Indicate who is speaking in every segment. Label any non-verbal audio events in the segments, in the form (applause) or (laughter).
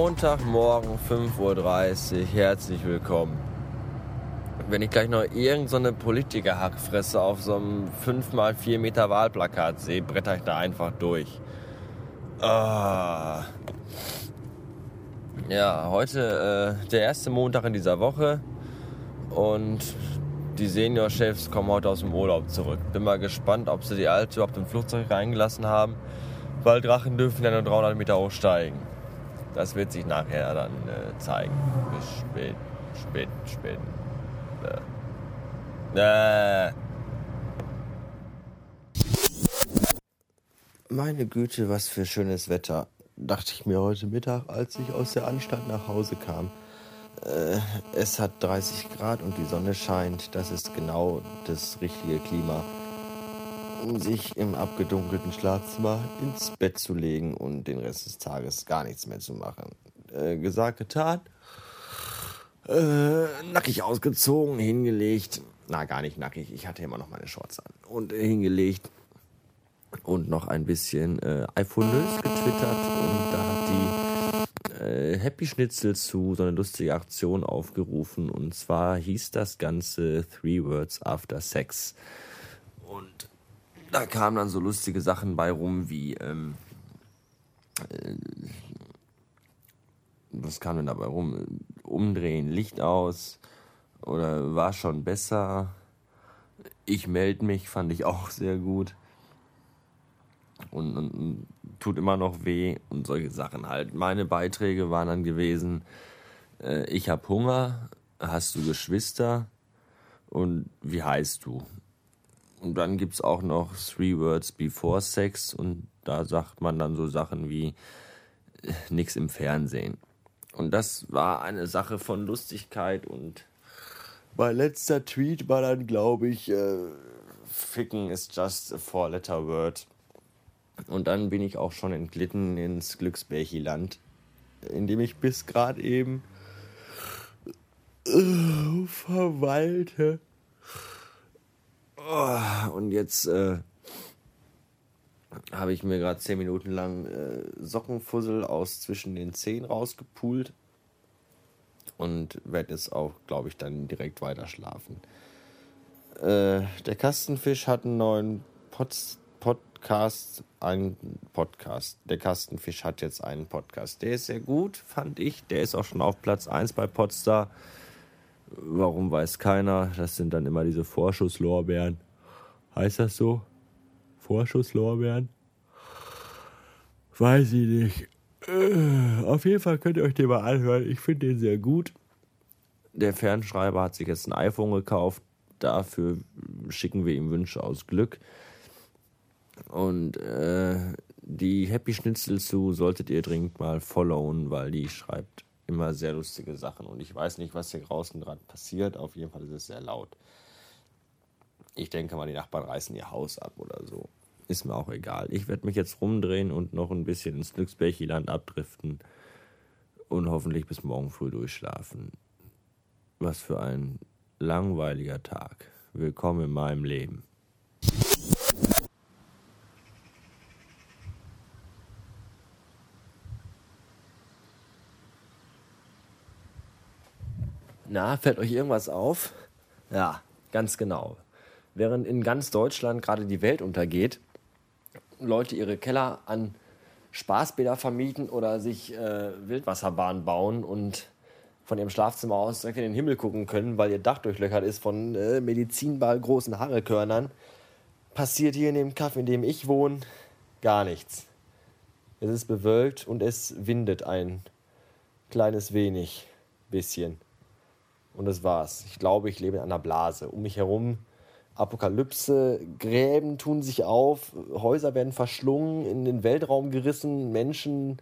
Speaker 1: Montagmorgen 5.30 Uhr, herzlich willkommen. Wenn ich gleich noch irgendeine so Politikerhackfresse auf so einem 5x4 Meter Wahlplakat sehe, bretter ich da einfach durch. Ah. Ja, heute äh, der erste Montag in dieser Woche und die Seniorchefs kommen heute aus dem Urlaub zurück. Bin mal gespannt, ob sie die Alte überhaupt im Flugzeug reingelassen haben, weil Drachen dürfen ja nur 300 Meter hochsteigen. Das wird sich nachher dann äh, zeigen. Bis spät, spät, spät. Äh. Äh. Meine Güte, was für schönes Wetter, dachte ich mir heute Mittag, als ich aus der Anstalt nach Hause kam. Äh, es hat 30 Grad und die Sonne scheint. Das ist genau das richtige Klima um sich im abgedunkelten Schlafzimmer ins Bett zu legen und den Rest des Tages gar nichts mehr zu machen. Äh, gesagt, getan. Äh, nackig ausgezogen, hingelegt. Na, gar nicht nackig. Ich hatte immer noch meine Shorts an. Und äh, hingelegt. Und noch ein bisschen äh, iPhone News getwittert. Und da hat die äh, Happy Schnitzel zu so einer lustigen Aktion aufgerufen. Und zwar hieß das Ganze Three Words After Sex. Und da kamen dann so lustige Sachen bei rum wie, ähm, äh, was kam denn dabei rum? Umdrehen, Licht aus oder war schon besser. Ich melde mich, fand ich auch sehr gut. Und, und, und, tut immer noch weh und solche Sachen halt. Meine Beiträge waren dann gewesen, äh, ich habe Hunger, hast du Geschwister und wie heißt du? Und dann gibt es auch noch Three Words Before Sex und da sagt man dann so Sachen wie äh, nix im Fernsehen. Und das war eine Sache von Lustigkeit und mein letzter Tweet war dann, glaube ich, äh, Ficken is just a four-letter word. Und dann bin ich auch schon entglitten ins Glücksbärchiland, in dem ich bis gerade eben äh, verweilte. Oh, und jetzt äh, habe ich mir gerade zehn Minuten lang äh, Sockenfussel aus zwischen den Zehen rausgepult und werde jetzt auch, glaube ich, dann direkt weiter schlafen. Äh, der Kastenfisch hat einen neuen Pod Podcast, einen Podcast. Der Kastenfisch hat jetzt einen Podcast. Der ist sehr gut, fand ich. Der ist auch schon auf Platz 1 bei Podstar. Warum weiß keiner. Das sind dann immer diese Vorschusslorbeeren. Heißt das so? Vorschusslorbeeren? Weiß ich nicht. Äh, auf jeden Fall könnt ihr euch den mal anhören. Ich finde den sehr gut. Der Fernschreiber hat sich jetzt ein iPhone gekauft. Dafür schicken wir ihm Wünsche aus Glück. Und äh, die Happy Schnitzel zu solltet ihr dringend mal followen, weil die schreibt immer sehr lustige Sachen. Und ich weiß nicht, was hier draußen gerade passiert. Auf jeden Fall ist es sehr laut. Ich denke mal, die Nachbarn reißen ihr Haus ab oder so. Ist mir auch egal. Ich werde mich jetzt rumdrehen und noch ein bisschen ins Glücksbärchiland abdriften und hoffentlich bis morgen früh durchschlafen. Was für ein langweiliger Tag. Willkommen in meinem Leben. Na, fällt euch irgendwas auf? Ja, ganz genau. Während in ganz Deutschland gerade die Welt untergeht, Leute ihre Keller an Spaßbäder vermieten oder sich äh, Wildwasserbahnen bauen und von ihrem Schlafzimmer aus direkt in den Himmel gucken können, weil ihr Dach durchlöchert ist von äh, Medizinball großen Haarkörnern, passiert hier in dem Kaff, in dem ich wohne, gar nichts. Es ist bewölkt und es windet ein kleines wenig, bisschen. Und das war's. Ich glaube, ich lebe in einer Blase. Um mich herum Apokalypse, Gräben tun sich auf, Häuser werden verschlungen, in den Weltraum gerissen, Menschen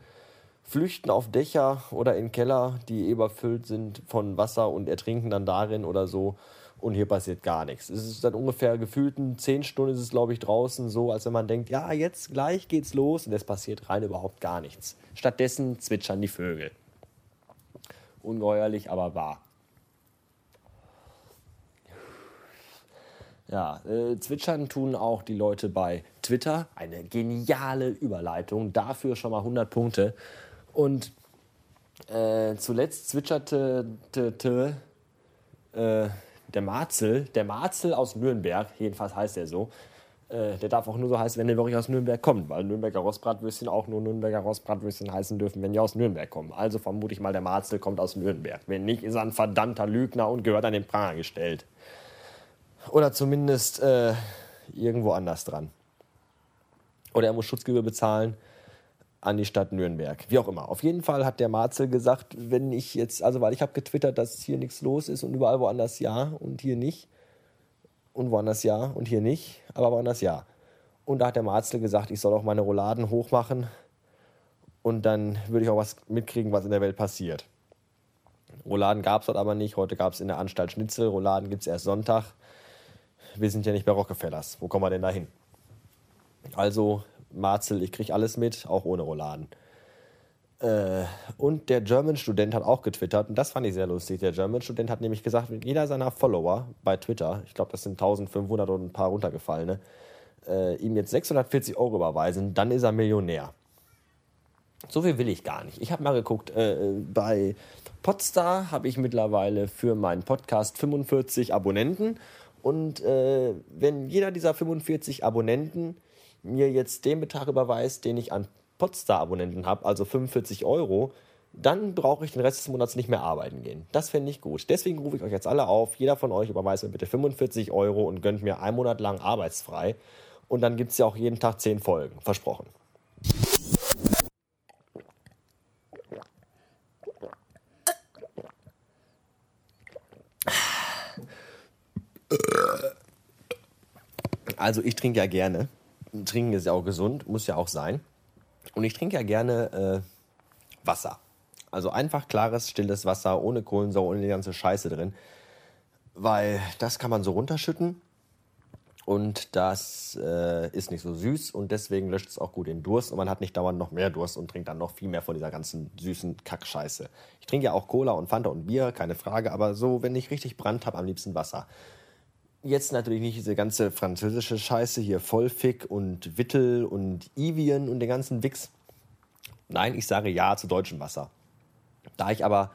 Speaker 1: flüchten auf Dächer oder in Keller, die überfüllt sind von Wasser und ertrinken dann darin oder so. Und hier passiert gar nichts. Es ist seit ungefähr gefühlten zehn Stunden ist es, glaube ich, draußen so, als wenn man denkt, ja, jetzt gleich geht's los und es passiert rein überhaupt gar nichts. Stattdessen zwitschern die Vögel. Ungeheuerlich, aber wahr. Ja, äh, zwitschern tun auch die Leute bei Twitter. Eine geniale Überleitung. Dafür schon mal 100 Punkte. Und Äh, zuletzt zwitscherte t, t, äh, der Marzel, der Marzel aus Nürnberg, jedenfalls heißt er so, äh, der darf auch nur so heißen, wenn er wirklich aus Nürnberg kommt, weil Nürnberger Rostbratwürstchen auch nur Nürnberger Rostbratwürstchen heißen dürfen, wenn die aus Nürnberg kommen. Also vermute ich mal, der Marzel kommt aus Nürnberg. Wenn nicht, ist er ein verdammter Lügner und gehört an den Pranger gestellt. Oder zumindest äh, irgendwo anders dran. Oder er muss Schutzgebühr bezahlen an die Stadt Nürnberg. Wie auch immer. Auf jeden Fall hat der Marzel gesagt, wenn ich jetzt, also weil ich habe getwittert, dass hier nichts los ist und überall woanders ja und hier nicht und woanders ja und hier nicht, aber woanders ja. Und da hat der Marzel gesagt, ich soll auch meine Rouladen hochmachen und dann würde ich auch was mitkriegen, was in der Welt passiert. Rouladen gab es dort aber nicht. Heute gab es in der Anstalt Schnitzel. Rouladen gibt es erst Sonntag. Wir sind ja nicht bei Rockefellers. Wo kommen wir denn da hin? Also, Marzel, ich kriege alles mit, auch ohne Rouladen. Äh, und der German-Student hat auch getwittert, und das fand ich sehr lustig. Der German-Student hat nämlich gesagt, jeder seiner Follower bei Twitter, ich glaube, das sind 1500 und ein paar runtergefallene, äh, ihm jetzt 640 Euro überweisen, dann ist er Millionär. So viel will ich gar nicht. Ich habe mal geguckt, äh, bei Podstar habe ich mittlerweile für meinen Podcast 45 Abonnenten. Und äh, wenn jeder dieser 45 Abonnenten mir jetzt den Betrag überweist, den ich an Podstar-Abonnenten habe, also 45 Euro, dann brauche ich den Rest des Monats nicht mehr arbeiten gehen. Das fände ich gut. Deswegen rufe ich euch jetzt alle auf. Jeder von euch überweist mir bitte 45 Euro und gönnt mir einen Monat lang arbeitsfrei. Und dann gibt es ja auch jeden Tag 10 Folgen. Versprochen. Also ich trinke ja gerne. Trinken ist ja auch gesund, muss ja auch sein. Und ich trinke ja gerne äh, Wasser. Also einfach klares, stilles Wasser, ohne Kohlensäure, ohne die ganze Scheiße drin. Weil das kann man so runterschütten und das äh, ist nicht so süß und deswegen löscht es auch gut den Durst und man hat nicht dauernd noch mehr Durst und trinkt dann noch viel mehr von dieser ganzen süßen Kackscheiße. Ich trinke ja auch Cola und Fanta und Bier, keine Frage, aber so, wenn ich richtig Brand habe, am liebsten Wasser. Jetzt natürlich nicht diese ganze französische Scheiße hier, Vollfick und Wittel und Evian und den ganzen Wix. Nein, ich sage ja zu deutschem Wasser. Da ich aber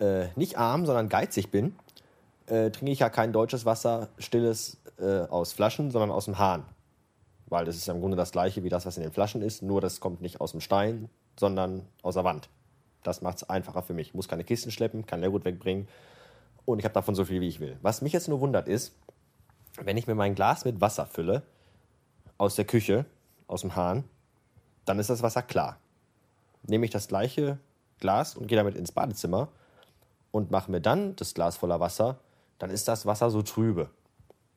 Speaker 1: äh, nicht arm, sondern geizig bin, äh, trinke ich ja kein deutsches Wasser, stilles äh, aus Flaschen, sondern aus dem Hahn. Weil das ist ja im Grunde das gleiche wie das, was in den Flaschen ist, nur das kommt nicht aus dem Stein, sondern aus der Wand. Das macht es einfacher für mich. Ich muss keine Kisten schleppen, kann Leergut wegbringen und ich habe davon so viel, wie ich will. Was mich jetzt nur wundert ist, wenn ich mir mein Glas mit Wasser fülle, aus der Küche, aus dem Hahn, dann ist das Wasser klar. Nehme ich das gleiche Glas und gehe damit ins Badezimmer und mache mir dann das Glas voller Wasser, dann ist das Wasser so trübe.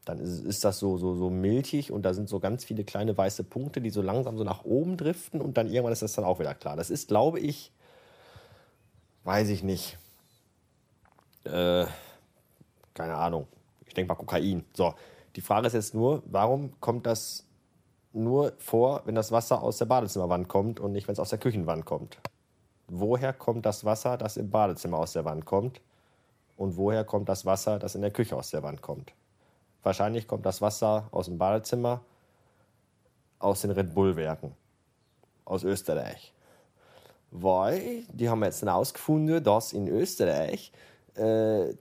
Speaker 1: Dann ist, ist das so, so, so milchig und da sind so ganz viele kleine weiße Punkte, die so langsam so nach oben driften und dann irgendwann ist das dann auch wieder klar. Das ist, glaube ich, weiß ich nicht. Äh, keine Ahnung. Ich denke mal Kokain. So, die Frage ist jetzt nur, warum kommt das nur vor, wenn das Wasser aus der Badezimmerwand kommt und nicht, wenn es aus der Küchenwand kommt? Woher kommt das Wasser, das im Badezimmer aus der Wand kommt? Und woher kommt das Wasser, das in der Küche aus der Wand kommt? Wahrscheinlich kommt das Wasser aus dem Badezimmer, aus den Red Bull-Werken, aus Österreich. Weil, die haben jetzt herausgefunden, dass in Österreich äh,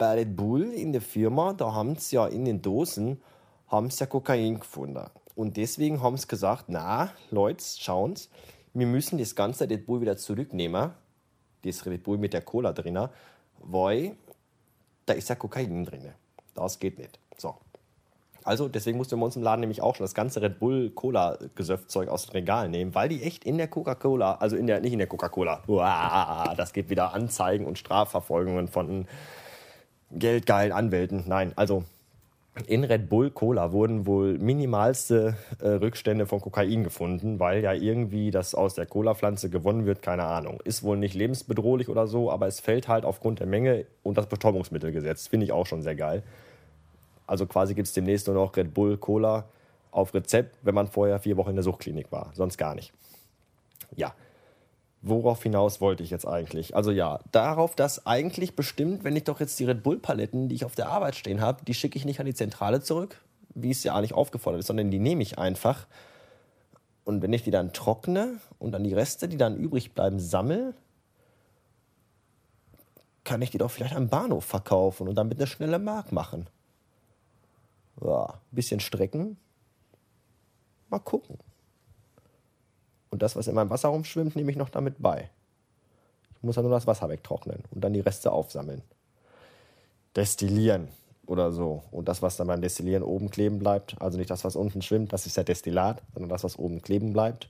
Speaker 1: bei Red Bull in der Firma, da haben sie ja in den Dosen, haben sie ja Kokain gefunden. Und deswegen haben sie gesagt, na, Leute, schauen's, wir müssen das ganze Red Bull wieder zurücknehmen, das Red Bull mit der Cola drin, weil da ist ja Kokain drin. Das geht nicht. So. Also deswegen mussten wir uns im Laden nämlich auch schon das ganze Red Bull Cola Gesöffzeug aus dem Regal nehmen, weil die echt in der Coca-Cola, also in der nicht in der Coca-Cola, (laughs) das geht wieder Anzeigen und Strafverfolgungen von geldgeilen Anwälten. Nein, also in Red Bull Cola wurden wohl minimalste äh, Rückstände von Kokain gefunden, weil ja irgendwie das aus der Cola-Pflanze gewonnen wird, keine Ahnung. Ist wohl nicht lebensbedrohlich oder so, aber es fällt halt aufgrund der Menge und das Betäubungsmittelgesetz. Finde ich auch schon sehr geil. Also quasi gibt es demnächst nur noch Red Bull Cola auf Rezept, wenn man vorher vier Wochen in der Suchtklinik war. Sonst gar nicht. Ja, Worauf hinaus wollte ich jetzt eigentlich? Also ja, darauf, dass eigentlich bestimmt, wenn ich doch jetzt die Red Bull-Paletten, die ich auf der Arbeit stehen habe, die schicke ich nicht an die Zentrale zurück, wie es ja nicht aufgefordert ist, sondern die nehme ich einfach. Und wenn ich die dann trockne und dann die Reste, die dann übrig bleiben, sammle kann ich die doch vielleicht am Bahnhof verkaufen und damit eine schnelle Mark machen. Ja, ein bisschen strecken. Mal gucken. Und das, was in meinem Wasser rumschwimmt, nehme ich noch damit bei. Ich muss ja nur das Wasser wegtrocknen und dann die Reste aufsammeln. Destillieren oder so. Und das, was dann beim Destillieren oben kleben bleibt, also nicht das, was unten schwimmt, das ist ja Destillat, sondern das, was oben kleben bleibt.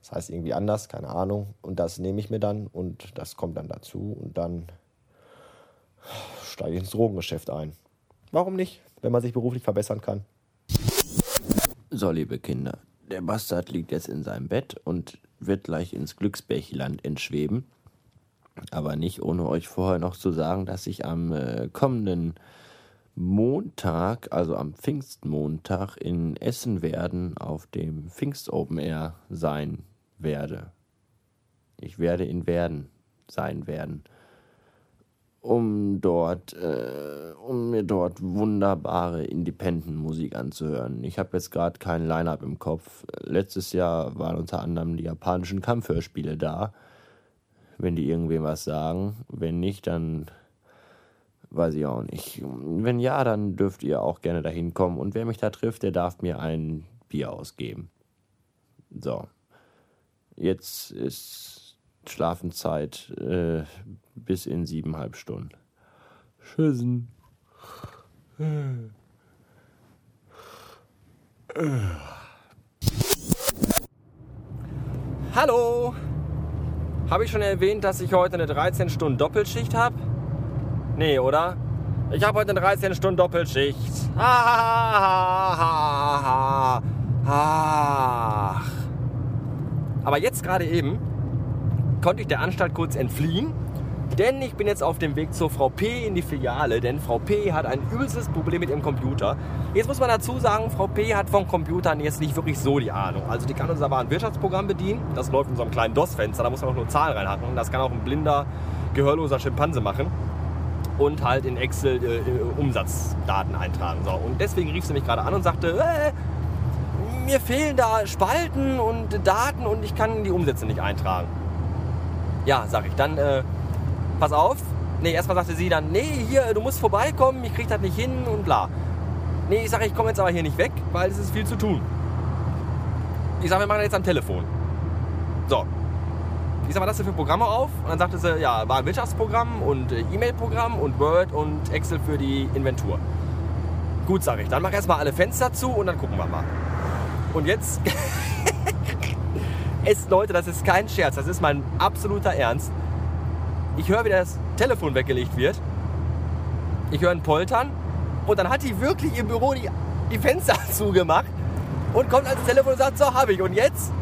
Speaker 1: Das heißt irgendwie anders, keine Ahnung. Und das nehme ich mir dann und das kommt dann dazu und dann steige ich ins Drogengeschäft ein. Warum nicht, wenn man sich beruflich verbessern kann? So, liebe Kinder, der Bastard liegt jetzt in seinem Bett und wird gleich ins Glücksbärchiland entschweben. Aber nicht ohne euch vorher noch zu sagen, dass ich am äh, kommenden Montag, also am Pfingstmontag in Essen werden auf dem Pfingst Open Air sein werde. Ich werde in Werden sein werden um dort, äh, um mir dort wunderbare Independent-Musik anzuhören. Ich habe jetzt gerade kein Line-Up im Kopf. Letztes Jahr waren unter anderem die japanischen Kampfhörspiele da. Wenn die irgendwem was sagen. Wenn nicht, dann weiß ich auch nicht. Wenn ja, dann dürft ihr auch gerne dahin kommen. Und wer mich da trifft, der darf mir ein Bier ausgeben. So. Jetzt ist Schlafenszeit. Äh, bis in siebeneinhalb Stunden. Tschüssen. Hallo! Habe ich schon erwähnt, dass ich heute eine 13 Stunden Doppelschicht habe? Nee, oder? Ich habe heute eine 13 Stunden Doppelschicht. Ach. Aber jetzt gerade eben konnte ich der Anstalt kurz entfliehen denn ich bin jetzt auf dem Weg zur Frau P in die Filiale, denn Frau P hat ein übelstes Problem mit ihrem Computer. Jetzt muss man dazu sagen, Frau P hat von Computern jetzt nicht wirklich so die Ahnung. Also die kann unser Warenwirtschaftsprogramm bedienen, das läuft in so einem kleinen DOS-Fenster, da muss man auch nur Zahlen reinhacken. Das kann auch ein blinder, gehörloser Schimpanse machen. Und halt in Excel äh, Umsatzdaten eintragen. So. Und deswegen rief sie mich gerade an und sagte, äh, mir fehlen da Spalten und Daten und ich kann die Umsätze nicht eintragen. Ja, sag ich, dann... Äh, pass auf. Nee, erstmal sagte sie dann, nee, hier, du musst vorbeikommen, ich krieg das nicht hin und bla. Nee, ich sage, ich komme jetzt aber hier nicht weg, weil es ist viel zu tun. Ich sage, wir machen das jetzt am Telefon. So. Ich sage, was hast du für Programme auf? Und dann sagte sie, ja, war ein Wirtschaftsprogramm und äh, E-Mail-Programm und Word und Excel für die Inventur. Gut, sage ich. Dann mach erstmal alle Fenster zu und dann gucken wir mal. Und jetzt. (laughs) es, Leute, das ist kein Scherz, das ist mein absoluter Ernst. Ich höre, wie das Telefon weggelegt wird. Ich höre ein Poltern. Und dann hat die wirklich im Büro die, die Fenster (laughs) zugemacht und kommt ans Telefon und sagt, so habe ich. Und jetzt?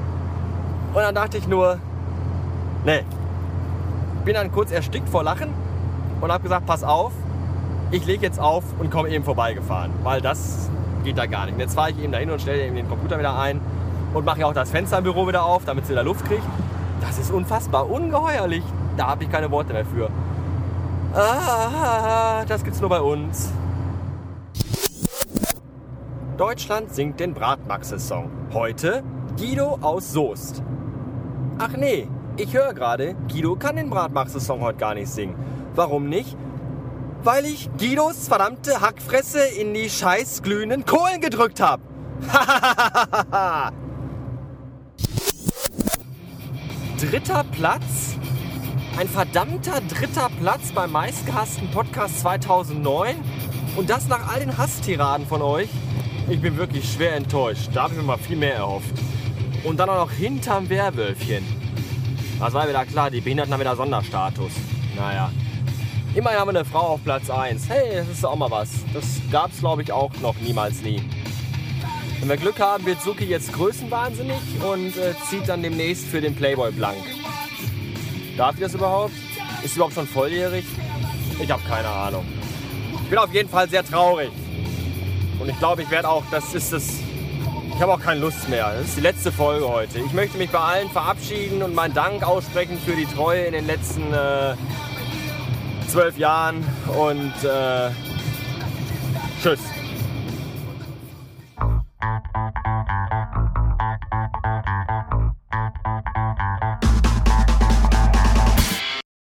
Speaker 1: Und dann dachte ich nur, nee. Bin dann kurz erstickt vor Lachen und habe gesagt, pass auf, ich lege jetzt auf und komme eben vorbeigefahren. Weil das geht da gar nicht. Und jetzt fahre ich eben dahin und stelle eben den Computer wieder ein und mache auch das Fenster im Büro wieder auf, damit sie da Luft kriegt. Das ist unfassbar, ungeheuerlich da habe ich keine Worte mehr für. Ah, das gibt's nur bei uns. Deutschland singt den Bratmaxe-Song. Heute Guido aus Soest. Ach nee, ich höre gerade, Guido kann den Bratmaxe-Song heute gar nicht singen. Warum nicht? Weil ich Guidos verdammte Hackfresse in die scheiß glühenden Kohlen gedrückt habe. (laughs) Dritter Platz ein verdammter dritter Platz beim meistgehassten Podcast 2009 und das nach all den Hasstiraden von euch. Ich bin wirklich schwer enttäuscht. Da habe ich mir mal viel mehr erhofft. Und dann auch noch hinterm Werwölfchen. Das war wieder klar, die Behinderten haben wieder Sonderstatus. Naja. Immerhin haben wir eine Frau auf Platz 1. Hey, das ist auch mal was. Das gab es, glaube ich, auch noch niemals nie. Wenn wir Glück haben, wird Suki jetzt größenwahnsinnig und äh, zieht dann demnächst für den Playboy blank. Darf ich das überhaupt? Ist sie überhaupt schon volljährig? Ich habe keine Ahnung. Ich bin auf jeden Fall sehr traurig. Und ich glaube, ich werde auch, das ist es. Ich habe auch keine Lust mehr. Das ist die letzte Folge heute. Ich möchte mich bei allen verabschieden und meinen Dank aussprechen für die Treue in den letzten äh, zwölf Jahren. Und äh, tschüss.